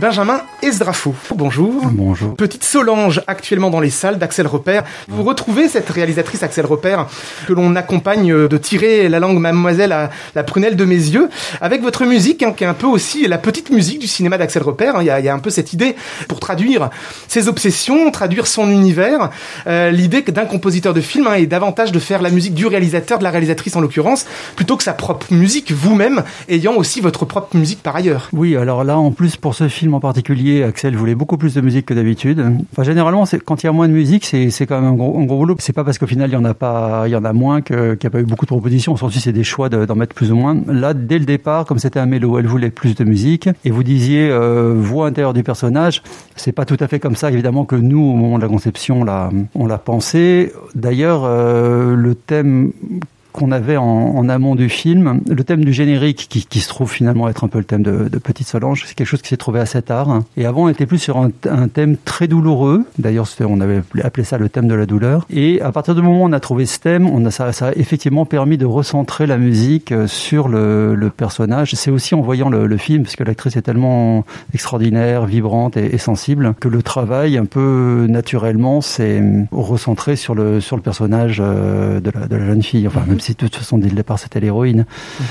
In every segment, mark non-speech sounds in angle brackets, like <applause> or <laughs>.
Benjamin Esdrafo. Bonjour. Bonjour. Petite Solange, actuellement dans les salles d'Axel Repère. Vous retrouvez cette réalisatrice Axel Repère que l'on accompagne de tirer la langue mademoiselle à la prunelle de mes yeux avec votre musique hein, qui est un peu aussi la petite musique du cinéma d'Axel Repère. Il y, a, il y, a, un peu cette idée pour traduire ses obsessions, traduire son univers. Euh, l'idée d'un compositeur de film hein, est davantage de faire la musique du réalisateur, de la réalisatrice en l'occurrence, plutôt que sa propre musique, vous-même ayant aussi votre propre musique par ailleurs. Oui, alors là en plus pour ce film en particulier, Axel voulait beaucoup plus de musique que d'habitude. Enfin, généralement, quand il y a moins de musique, c'est quand même un gros, gros boulot. C'est pas parce qu'au final il y en a pas, il y en a moins qu'il n'y a pas eu beaucoup de propositions. Ensuite, c'est des choix d'en mettre plus ou moins. Là, dès le départ, comme c'était un mélo, elle voulait plus de musique. Et vous disiez euh, voix intérieure du personnage. C'est pas tout à fait comme ça, évidemment, que nous, au moment de la conception, là, on l'a pensé. D'ailleurs, euh, le thème qu'on avait en, amont du film. Le thème du générique, qui, se trouve finalement être un peu le thème de, Petite Solange, c'est quelque chose qui s'est trouvé assez tard. Et avant, on était plus sur un, thème très douloureux. D'ailleurs, on avait appelé ça le thème de la douleur. Et à partir du moment où on a trouvé ce thème, on a, ça, a effectivement permis de recentrer la musique sur le, personnage. C'est aussi en voyant le, le film, parce que l'actrice est tellement extraordinaire, vibrante et, sensible, que le travail, un peu naturellement, s'est recentré sur le, sur le personnage de la, de la jeune fille. Enfin, même si de toute façon dès le départ c'était l'héroïne. Mmh.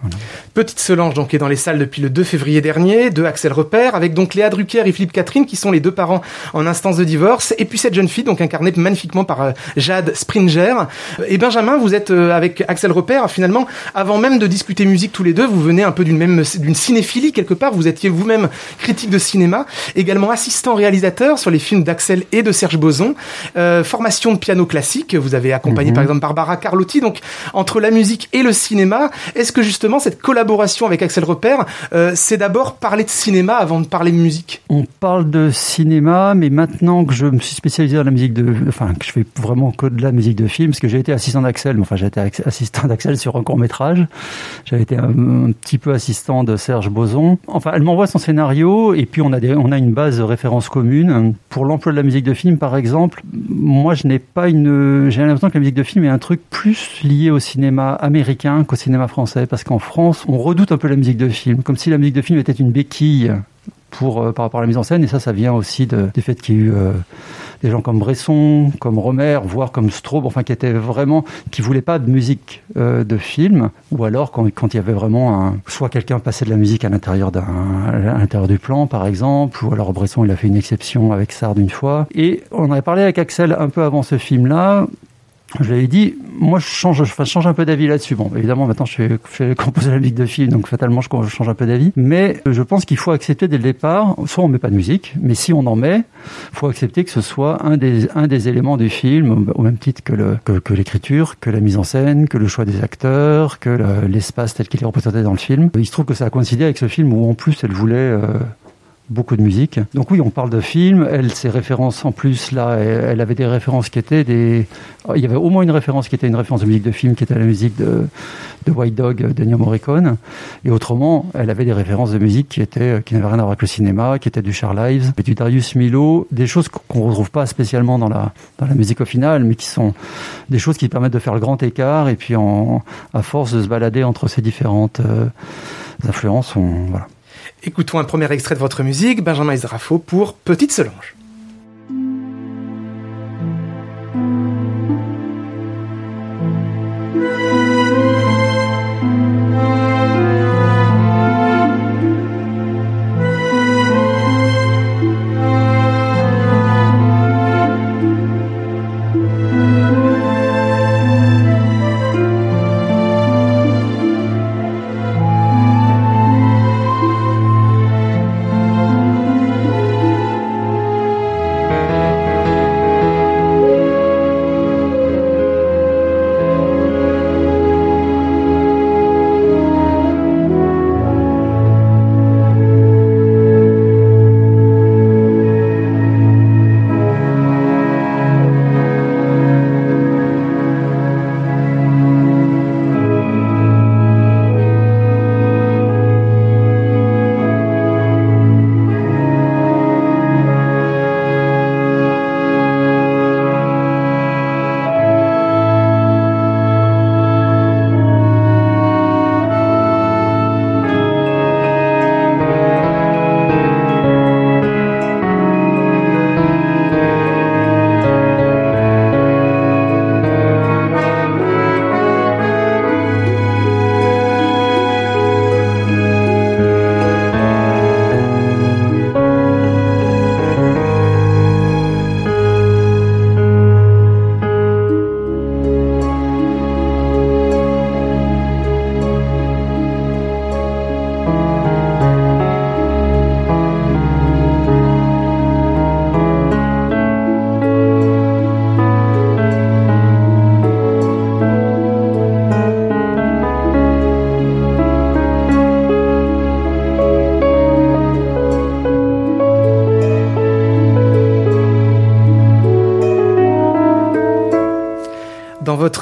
Voilà. Petite Solange donc est dans les salles depuis le 2 février dernier, de Axel Repère, avec donc Léa Drucker et Philippe Catherine qui sont les deux parents en instance de divorce, et puis cette jeune fille donc incarnée magnifiquement par euh, Jade Springer. Et Benjamin, vous êtes euh, avec Axel Repère finalement avant même de discuter musique tous les deux, vous venez un peu d'une même d'une cinéphilie quelque part. Vous étiez vous-même critique de cinéma, également assistant réalisateur sur les films d'Axel et de Serge Boson, euh, formation de piano classique. Vous avez accompagné mmh. par exemple Barbara Carlotti. Donc entre la musique et le cinéma, est-ce que justement cette collaboration avec Axel Repère, euh, c'est d'abord parler de cinéma avant de parler de musique On parle de cinéma, mais maintenant que je me suis spécialisé dans la musique de... Enfin, que je fais vraiment que de la musique de film, parce que j'ai été assistant d'Axel, enfin j'ai été assistant d'Axel sur un court-métrage, j'avais été un, petit peu assistant de Serge Boson. Enfin, elle m'envoie son scénario, et puis on a, on a une base de référence commune. Pour l'emploi de la musique de film, par exemple, moi je n'ai pas une... J'ai l'impression que la musique de film est un truc plus lié au cinéma américain qu'au cinéma français, parce qu'en France, on redoute un peu la musique de film, comme si la musique de film était une béquille pour, euh, par rapport à la mise en scène, et ça, ça vient aussi de, du fait qu'il y a eu euh, des gens comme Bresson, comme Romer, voire comme Straub, enfin qui étaient vraiment, qui voulaient pas de musique euh, de film, ou alors quand, il y avait vraiment un, soit quelqu'un passait de la musique à l'intérieur d'un, à l'intérieur du plan, par exemple, ou alors Bresson, il a fait une exception avec Sard une fois. Et on avait parlé avec Axel un peu avant ce film-là, je lui avais dit, moi je change, je change un peu d'avis là-dessus. Bon, évidemment, maintenant je fais composer la musique de film, donc fatalement je, change un peu d'avis. Mais je pense qu'il faut accepter dès le départ, soit on met pas de musique, mais si on en met, faut accepter que ce soit un des, un des éléments du film, au même titre que, le, que, l'écriture, que la mise en scène, que le choix des acteurs, que le, l'espace tel qu'il est représenté dans le film. Il se trouve que ça a coïncidé avec ce film où en plus elle voulait euh, beaucoup de musique. Donc oui, on parle de films. Elle, ses références en plus, là, elle, avait des références qui étaient des... Il y avait au moins une référence qui était une référence de musique de film, qui était la musique de, de White Dog de Ennio Morricone. Et autrement, elle avait des références de musique qui étaient qui n'avaient rien à voir avec le cinéma, qui étaient du Charles Ives, et du Darius Milo, des choses qu'on ne retrouve pas spécialement dans la, dans la musique au final, mais qui sont des choses qui permettent de faire le grand écart, et puis en, à force de se balader entre ces différentes euh, influences, on, voilà. Écoutons un premier extrait de votre musique, Benjamin Israfo pour Petite Solange.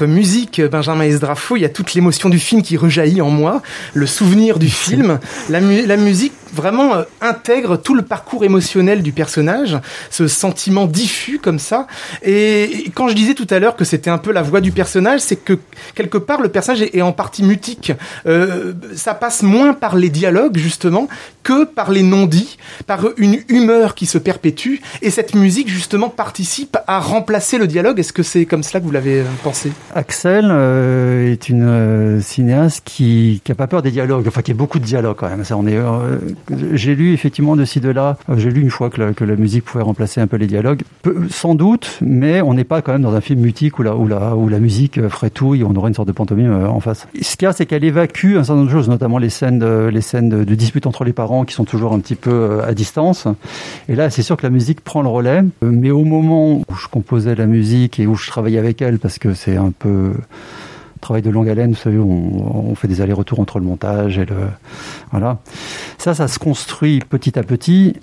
Votre musique, Benjamin Esdrafo, il y a toute l'émotion du film qui rejaillit en moi, le souvenir du film, la, la musique vraiment euh, intègre tout le parcours émotionnel du personnage, ce sentiment diffus comme ça. Et quand je disais tout à l'heure que c'était un peu la voix du personnage, c'est que quelque part le personnage est en partie mutique. Euh, ça passe moins par les dialogues justement que par les non-dits, par une humeur qui se perpétue. Et cette musique justement participe à remplacer le dialogue. Est-ce que c'est comme cela que vous l'avez euh, pensé? Axel euh, est une cinéaste qui n'a pas peur des dialogues, enfin qui a beaucoup de dialogues quand même. Ça, on est j'ai lu effectivement de ci de là. Euh, j'ai lu une fois que la, que la, musique pouvait remplacer un peu les dialogues. sans doute, mais on n'est pas quand même dans un film mutique où la, musique ferait tout et on aurait une sorte de pantomime euh, en face. Ce qu'il y a, c'est qu'elle évacue un certain nombre de choses, notamment les scènes, de, les dispute entre les parents qui sont toujours un petit peu euh, à distance. Et là, c'est sûr que la musique prend le relais. Mais au moment où je composais la musique et où je travaillais avec elle, parce que c'est un peu travail de longue haleine, vous savez, on, on fait des allers-retours entre le montage et le voilà. Ça, ça se construit petit à petit.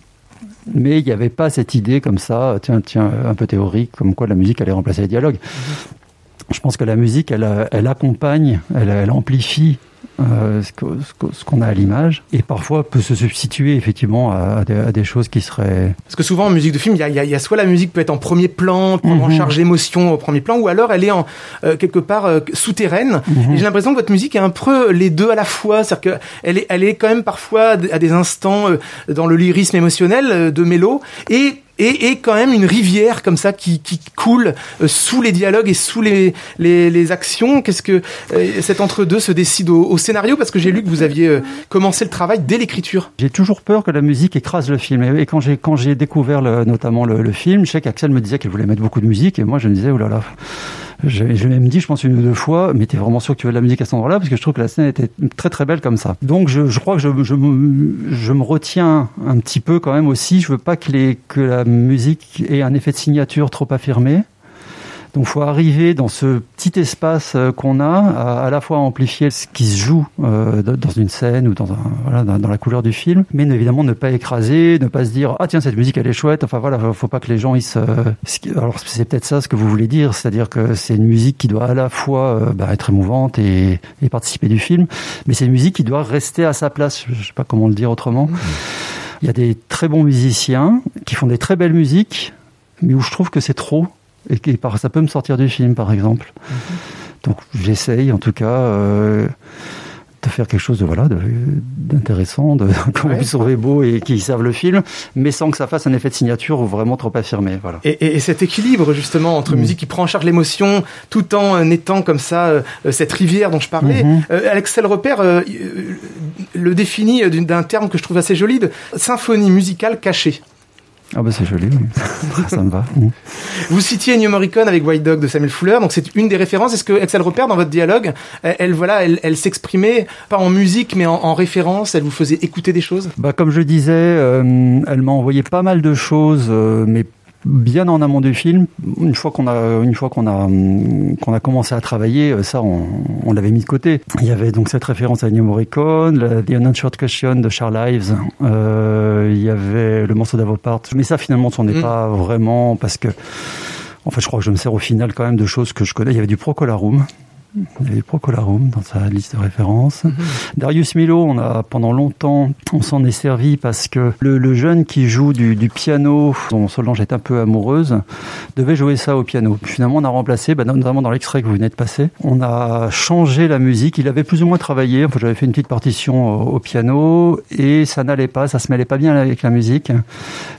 Mais il n'y avait pas cette idée comme ça, tiens, tiens, un peu théorique, comme quoi la musique allait remplacer les dialogues. Mm-hmm. Je pense que la musique, elle, elle accompagne, elle, elle amplifie euh, ce qu'on a à l'image, et parfois peut se substituer effectivement à, des, choses qui seraient... Parce que souvent en musique de film, il y a, y a, soit la musique peut être en premier plan, prendre en mhm. charge l'émotion au premier plan, ou alors elle est en euh, quelque part euh, souterraine. Mhm. Et j'ai l'impression que votre musique est un peu les deux à la fois, c'est-à-dire qu'elle est, elle est quand même parfois à des instants dans le lyrisme émotionnel de Mélo, et et, et, quand même une rivière comme ça qui, qui coule euh, sous les dialogues et sous les, les, les actions. Qu'est-ce que euh, cet entre-deux se décide au, au, scénario? Parce que j'ai lu que vous aviez euh, commencé le travail dès l'écriture. J'ai toujours peur que la musique écrase le film. Et quand j'ai quand j'ai découvert le, notamment le, le, film, je sais qu'Axel me disait qu'il voulait mettre beaucoup de musique et moi je me disais oh là là je, je même dit, je pense une ou deux fois, mais t'es vraiment sûr que tu veux de la musique à cet endroit-là parce que je trouve que la scène était très très belle comme ça. Donc je, je crois que je, je, je, me retiens un petit peu quand même aussi. Je veux pas que, les, que la musique ait un effet de signature trop affirmé. Donc, il faut arriver dans ce petit espace euh, qu'on a, à, à, la fois amplifier ce qui se joue euh, dans une scène ou dans, un, voilà, dans, dans, la couleur du film, mais évidemment ne pas écraser, ne pas se dire ah tiens cette musique elle est chouette. Enfin voilà, faut pas que les gens ils se. Alors c'est peut-être ça ce que vous voulez dire, c'est-à-dire que c'est une musique qui doit à la fois euh, bah, être émouvante et, et, participer du film, mais c'est une musique qui doit rester à sa place. Je sais pas comment le dire autrement. Mmh. Il y a des très bons musiciens qui font des très belles musiques, mais où je trouve que c'est trop et qui, ça peut me sortir du film, par exemple. Mm -hmm. Donc j'essaye, en tout cas, euh, de faire quelque chose de voilà d'intéressant, de, <laughs> qu'on ouais. puisse trouver beau et qui serve le film, mais sans que ça fasse un effet de signature ou vraiment trop affirmé. Voilà. Et, et, et cet équilibre justement entre mmh. musique qui prend en charge l'émotion, tout en euh, étant comme ça euh, cette rivière dont je parlais. Mmh. Euh, Alexel Repère euh, le définit d'un terme que je trouve assez joli de symphonie musicale cachée. Ah bah c'est joli, oui. <laughs> ça me va. Vous citiez New Morricone avec White Dog de Samuel Fuller, donc c'est une des références. Est-ce que Excel Repère dans votre dialogue, elle, elle voilà, elle, elle s'exprimait pas en musique mais en, en, référence, elle vous faisait écouter des choses? Bah comme je disais, euh, elle m'a envoyé pas mal de choses, euh, mais bien en amont du film. Une fois qu'on a, une fois qu'on a, qu'on a commencé à travailler, euh, ça, on, on l'avait mis de côté. Il y avait donc cette référence à Ennio Morricone, la, The Unanswered Question de Charles Ives. Euh, il y avait le morceau d'Avopart. Mais ça, finalement, ce n'est mm. pas vraiment parce que, en fait, je crois que je me sers au final quand même de choses que je connais. Il y avait du Procolarum. Avait Procolarum dans sa liste de références. Mm -hmm. Darius Milo, on a pendant longtemps, on s'en est servi parce que le, jeune qui joue du, piano, dont Solange est un peu amoureuse, devait jouer ça au piano. Finalement, on a remplacé, bah, notamment dans l'extrait que vous venez de passer, on a changé la musique. Il avait plus ou moins travaillé. Enfin, j'avais fait une petite partition au, au piano et ça n'allait pas, ça se mêlait pas bien avec la musique.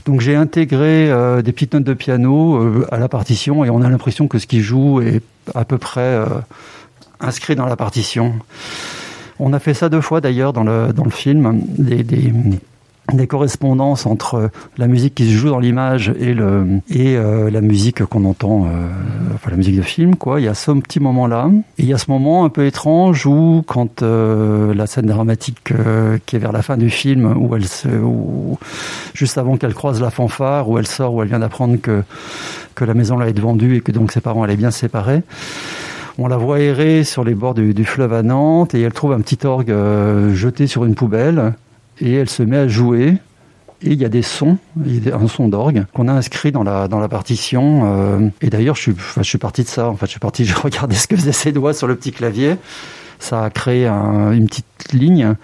Donc j'ai intégré euh, des petites notes de piano euh, à la partition et on a l'impression que ce qu'il joue est à peu près euh, inscrit dans la partition. On a fait ça deux fois d'ailleurs dans le, dans le film, des, des, correspondances entre la musique qui se joue dans l'image et, le, et euh, la musique qu'on entend, euh, enfin la musique de film. Quoi. Il y a ce petit moment-là. Et il y a ce moment un peu étrange où, quand euh, la scène dramatique qui est vers la fin du film, où elle se, où, juste avant qu'elle croise la fanfare, où elle sort, où elle vient d'apprendre que, que la maison là est vendue et que donc ses parents allaient bien se séparer, on la voit errer sur les bords du, fleuve à Nantes et elle trouve un petit orgue euh, jeté sur une poubelle et elle se met à jouer Et il y a des sons, un son d'orgue qu'on a inscrit dans la dans la partition. Euh, et d'ailleurs, je suis, enfin, je suis parti de ça. En fait, je suis parti, <laughs> je regardais ce que faisaient ses doigts sur le petit clavier. Ça a créé un, une petite ligne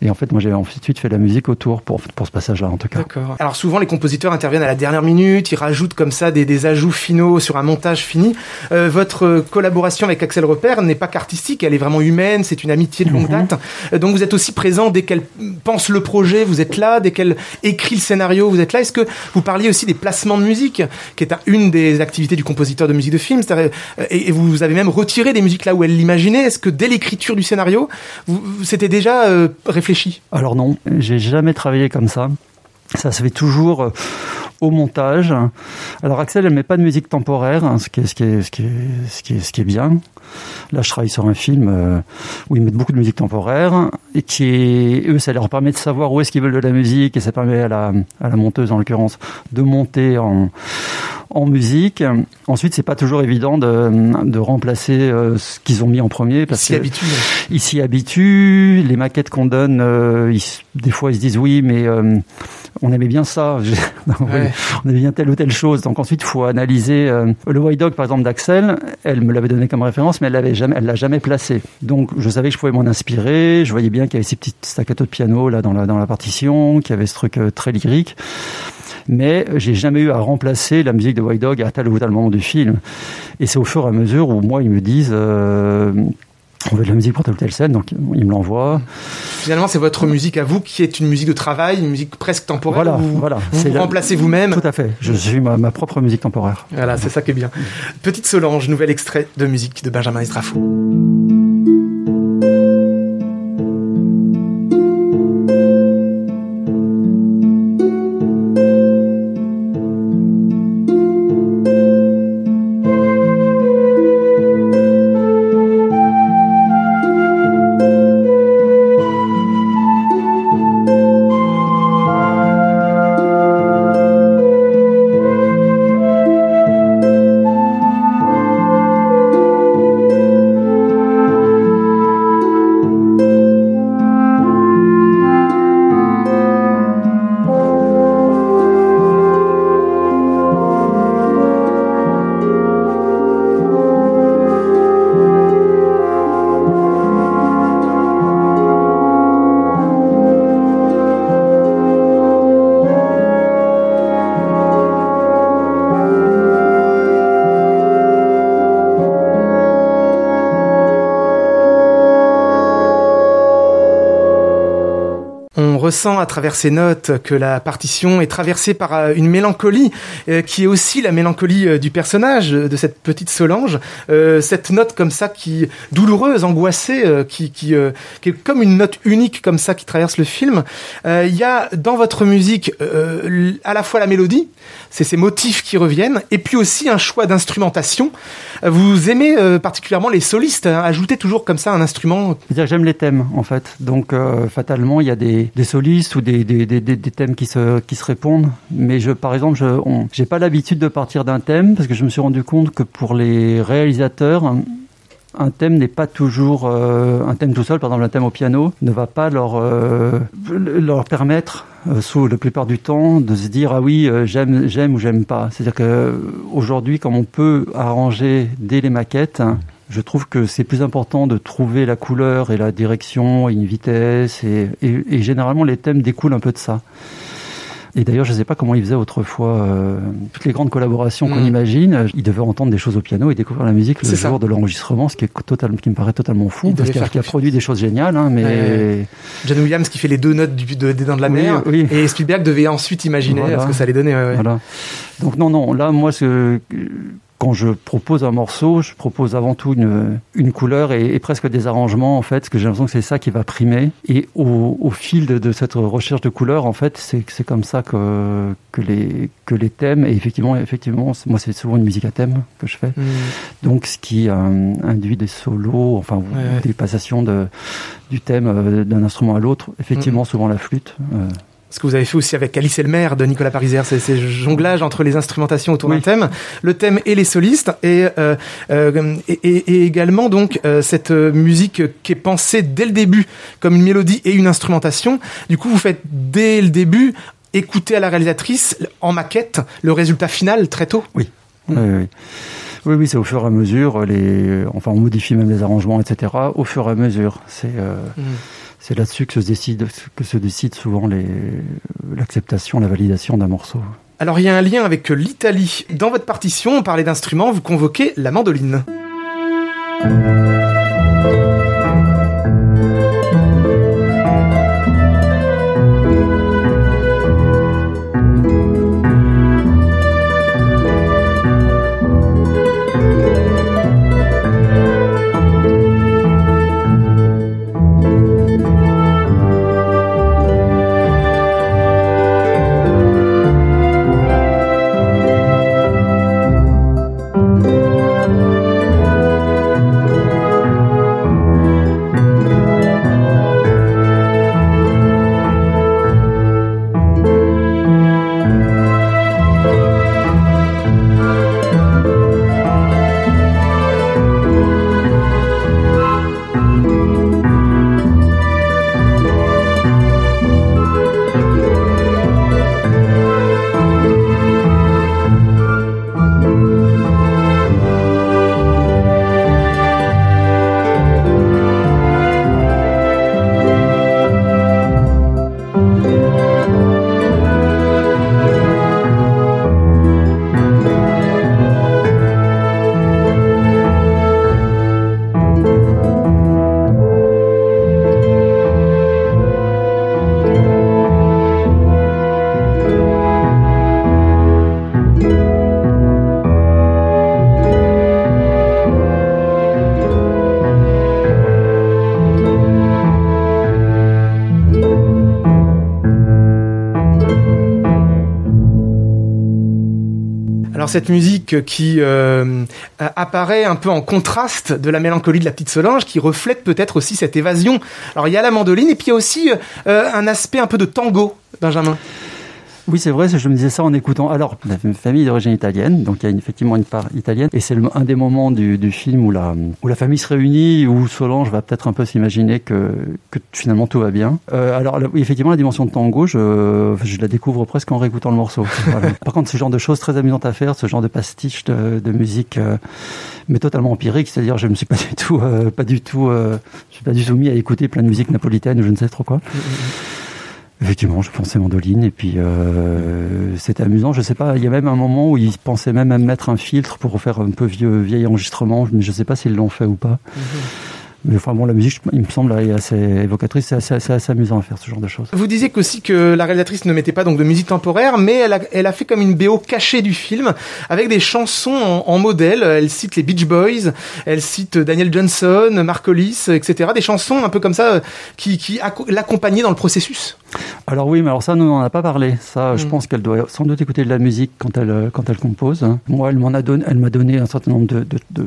et en fait, moi, j'ai ensuite fait la musique autour pour, pour ce passage-là, en tout cas. D'accord. Alors souvent, les compositeurs interviennent à la dernière minute, ils rajoutent comme ça des, des ajouts finaux sur un montage fini. Euh, votre collaboration avec Axel Repère n'est pas qu'artistique, elle est vraiment humaine, c'est une amitié de longue mhm. date. Euh, donc vous êtes aussi présent dès qu'elle pense le projet, vous êtes là, dès qu'elle écrit le scénario, vous êtes là. Est-ce que vous parliez aussi des placements de musique, qui est une des activités du compositeur de musique de film, euh, et, vous avez même retiré des musiques là où elle l'imaginait. Est-ce que dès l'écriture du scénario, c'était déjà euh, réfléchi? Alors non, j'ai jamais travaillé comme ça. Ça se fait toujours euh, au montage. Alors Axel, elle met pas de musique temporaire, hein, ce, qui est, ce, qui est, ce, qui est, ce, qui est, bien. Là, je travaille sur un film euh, où ils mettent beaucoup de musique temporaire et qui eux, ça leur permet de savoir où est-ce qu'ils veulent de la musique et ça permet à la, à la monteuse, en l'occurrence, de monter en, en musique. Ensuite, c'est pas toujours évident de, de remplacer euh, ce qu'ils ont mis en premier parce qu'ils ils s'y habituent. Les maquettes qu'on donne, euh, des fois, ils se disent oui, mais on aimait bien ça, <laughs> on aimait bien telle ou telle chose. Donc ensuite, il faut analyser euh, le White Dog, par exemple, d'Axel. Elle me l'avait donné comme référence, mais elle l'avait jamais, elle l'a jamais placé. Donc je savais que je pouvais m'en inspirer. Je voyais bien qu'il y avait ces petites staccato de piano là dans la dans la partition, qu'il y avait ce truc euh, très lyrique. Mais j'ai jamais eu à remplacer la musique de White Dog à tel ou tel moment du film. Et c'est au fur et à mesure où moi ils me disent euh, on veut de la musique pour telle ou telle scène, donc il me l'envoie. Finalement, c'est votre musique à vous qui est une musique de travail, une musique presque temporaire. Voilà, vous, voilà. Vous, vous remplacez vous-même. Tout à fait. Je suis ma, ma, propre musique temporaire. Voilà, c'est ça qui est bien. Petite Solange, nouvel extrait de musique de Benjamin Estrafou. Ressent à travers ces notes que la partition est traversée par euh, une mélancolie euh, qui est aussi la mélancolie euh, du personnage de cette petite Solange. cette note comme ça qui douloureuse, angoissée, qui, est comme une note unique comme ça qui traverse le film. Il y a dans votre musique à la fois la mélodie, c'est ces motifs qui reviennent, et puis aussi un choix d'instrumentation. Vous aimez particulièrement les solistes, hein, ajouter toujours comme ça un instrument. J'aime les thèmes en fait, donc fatalement il y a des, des solistes ou des, des, des, des, thèmes qui se, qui se répondent. Mais je, par exemple, je n'ai pas l'habitude de partir d'un thème parce que je me suis rendu compte que pour les réalisateurs, un thème n'est pas toujours euh, un thème tout seul, par exemple un thème au piano, ne va pas leur euh, leur permettre euh, sous la plupart du temps de se dire ah oui j'aime j'aime ou j'aime pas. C'est-à-dire que aujourd'hui comme on peut arranger dès les maquettes je trouve que c'est plus important de trouver la couleur et la direction et une vitesse et, et, généralement les thèmes découlent un peu de ça. Et d'ailleurs, je ne sais pas comment ils faisaient autrefois. Euh, toutes les grandes collaborations qu'on mm. imagine, ils devaient entendre des choses au piano et découvrir la musique le jour de l'enregistrement, ce qui, est total, qui me paraît totalement fou, parce qu'il a, produit des choses géniales. Hein, mais John Williams qui fait les deux notes du, de, des Dents de la Mer, et Spielberg devait ensuite imaginer ce que ça allait donner. Voilà. Donc non, non, là, moi, ce quand je propose un morceau, je propose avant tout une, une couleur et, et, presque des arrangements en fait, parce que j'ai l'impression que c'est ça qui va primer. Et au, au fil de, de, cette recherche de couleurs, en fait, c'est comme ça que que les que les thèmes et effectivement effectivement moi c'est souvent une musique à thème que je fais. Mmh. Donc ce qui euh, induit des solos, enfin des passations de du thème euh, d'un instrument à l'autre. Effectivement, mmh. souvent la flûte. Euh, ce que vous avez fait aussi avec Alice et le maire de Nicolas Pariser, c'est ces jonglages entre les instrumentations autour d'un thème, le thème et les solistes, et, euh, euh, et, et, également donc euh, cette musique qui est pensée dès le début comme une mélodie et une instrumentation. Du coup, vous faites dès le début écouter à la réalisatrice en maquette le résultat final très tôt. Oui. oui, oui. Oui, oui, c'est au fur et à mesure. Les, enfin, on modifie même les arrangements, etc. Au fur et à mesure. C'est euh, mm. C'est là-dessus que se décide souvent l'acceptation, la validation d'un morceau. Alors, il y a un lien avec l'Italie. Dans votre partition, on parlait d'instruments. Vous convoquez la mandoline. Cette musique qui euh, apparaît un peu en contraste de la mélancolie de la petite Solange, qui reflète peut-être aussi cette évasion. Alors il y a la mandoline et puis il y a aussi euh, un aspect un peu de tango, Benjamin. Oui, c'est vrai, je me disais ça en écoutant. Alors, la famille d'origine italienne, donc il y a effectivement une part italienne, et c'est un des moments du, film où la, où la famille se réunit, où Solange va peut-être un peu s'imaginer que, que finalement tout va bien. Euh, alors, effectivement, la dimension de tango, je, je la découvre presque en réécoutant le morceau. <laughs> Par contre, ce genre de choses très amusantes à faire, ce genre de pastiche de, de musique, euh, mais totalement empirique, c'est-à-dire je me suis pas du tout, euh, pas du tout, euh, je suis pas du tout mis à écouter plein de musique napolitaine ou je ne sais trop quoi. Effectivement, je pensais mandoline et puis euh, c'était amusant. Je sais pas, il y a même un moment où ils pensaient même à mettre un filtre pour faire un peu vieux vieil enregistrement, mais je sais pas s'ils l'ont fait ou pas. Mhm. Mais enfin bon, la musique, il me semble, assez évocatrice. C'est assez, assez, amusant à faire ce genre de choses. Vous disiez aussi que la réalisatrice ne mettait pas donc de musique temporaire, mais elle a, elle a fait comme une BO cachée du film avec des chansons en, en, modèle. Elle cite les Beach Boys, elle cite Daniel Johnson, Marcolis, etc. Des chansons un peu comme ça qui, qui l'accompagnaient dans le processus. Alors oui, mais alors ça, nous n'en a pas parlé. Ça, je mm. pense qu'elle doit sans doute écouter de la musique quand elle quand elle compose. Moi, elle m'en a donné, elle m'a donné un certain nombre de, de, de,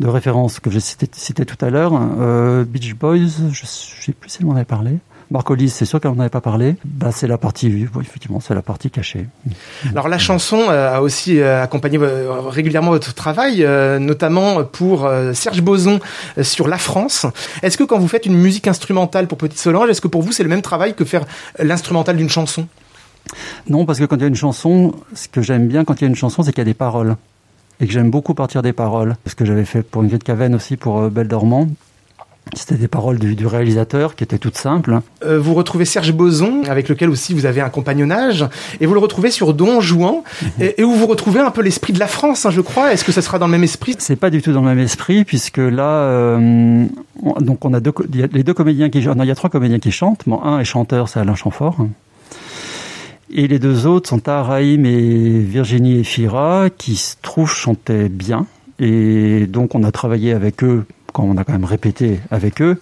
de références que j'ai citées cité tout à l'heure. Euh, Beach Boys, je, ne sais plus si elle m'en avait parlé. Marcolis, c'est sûr qu'elle n'en avait pas parlé. Bah, c'est la partie, effectivement, c'est la partie cachée. Alors la chanson euh, a aussi euh, accompagné régulièrement votre travail, notamment pour Serge Boson sur La France. Est-ce que quand vous faites une musique instrumentale pour Petite Solange, est-ce que pour vous c'est le même travail que faire l'instrumental d'une chanson? Non, parce que quand il y a une chanson, ce que j'aime bien quand il y a une chanson, c'est qu'il y a des paroles et que j'aime beaucoup partir des paroles. Ce que j'avais fait pour une vie de Cavenne aussi pour euh, Belle Dormant. C'était des paroles du, réalisateur qui étaient toutes simples. Euh, vous retrouvez Serge Boson, avec lequel aussi vous avez un compagnonnage, et vous le retrouvez sur Don Juan, mhm. et, où vous retrouvez un peu l'esprit de la France, hein, je crois. Est-ce que ça sera dans le même esprit? C'est pas du tout dans le même esprit, puisque là, euh, donc on a deux, les deux comédiens qui, non, il y a trois comédiens qui chantent. Bon, un est chanteur, c'est Alain Chamfort. Et les deux autres sont Araïm et Virginie Efira, qui se trouvent chantaient bien. Et donc on a travaillé avec eux, quand on a quand même répété avec eux.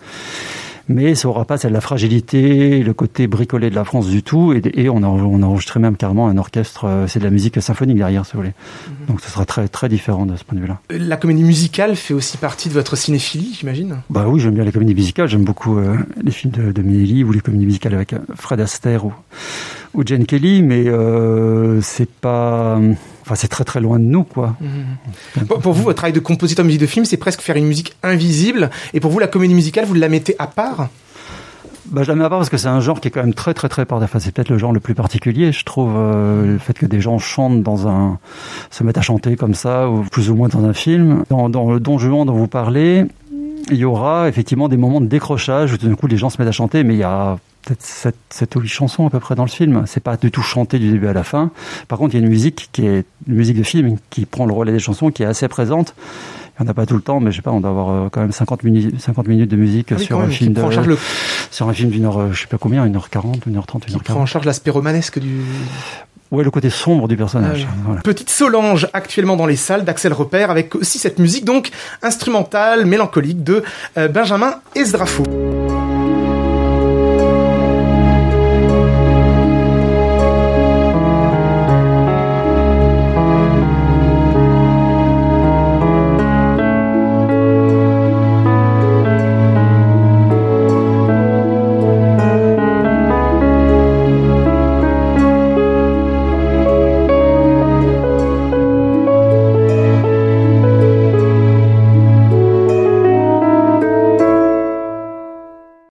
Mais ça n'aura pas celle la fragilité, le côté bricolé de la France du tout. Et, on, a, on a enregistré même carrément un orchestre, euh, c'est de la musique symphonique derrière, si vous voulez. Mhm. Donc ce sera très, très différent de ce point de vue-là. La comédie musicale fait aussi partie de votre cinéphilie, j'imagine? Bah oui, j'aime bien les comédies musicales. J'aime beaucoup euh, les films de, de Minelli ou les comédies musicales avec euh, Fred Astaire ou, ou Jane Kelly, mais euh, c'est pas. Enfin, c'est très très loin de nous, quoi. Mmh. Pour, vous, votre travail de compositeur de musique de film, c'est presque faire une musique invisible. Et pour vous, la comédie musicale, vous la mettez à part? Bah, je la mets à part parce que c'est un genre qui est quand même très très très enfin, c'est peut-être le genre le plus particulier, je trouve, euh, le fait que des gens chantent dans un, se mettent à chanter comme ça, ou plus ou moins dans un film. Dans, dans le Don Juan dont vous parlez, il y aura effectivement des moments de décrochage où tout d'un coup les gens se mettent à chanter, mais il y a peut-être 7, 7 ou 8 chansons à peu près dans le film. C'est pas du tout chanté du début à la fin. Par contre, il y a une musique qui est une musique de film qui prend le relais des chansons, qui est assez présente. On n'a pas tout le temps, mais je sais pas, on doit avoir euh, quand même 50 minutes, 50 minutes de musique Ah oui, sur, un film de, le- sur un film d'une heure, euh, je sais pas combien, une heure 40, une heure 30, une qui heure prend en 40. charge l'aspect romanesque du, Ouais, le côté sombre du personnage. Ah oui. Voilà. Petite Solange actuellement dans les salles d'Axel Repère avec aussi cette musique donc instrumentale, mélancolique de euh, Benjamin Esdrafo.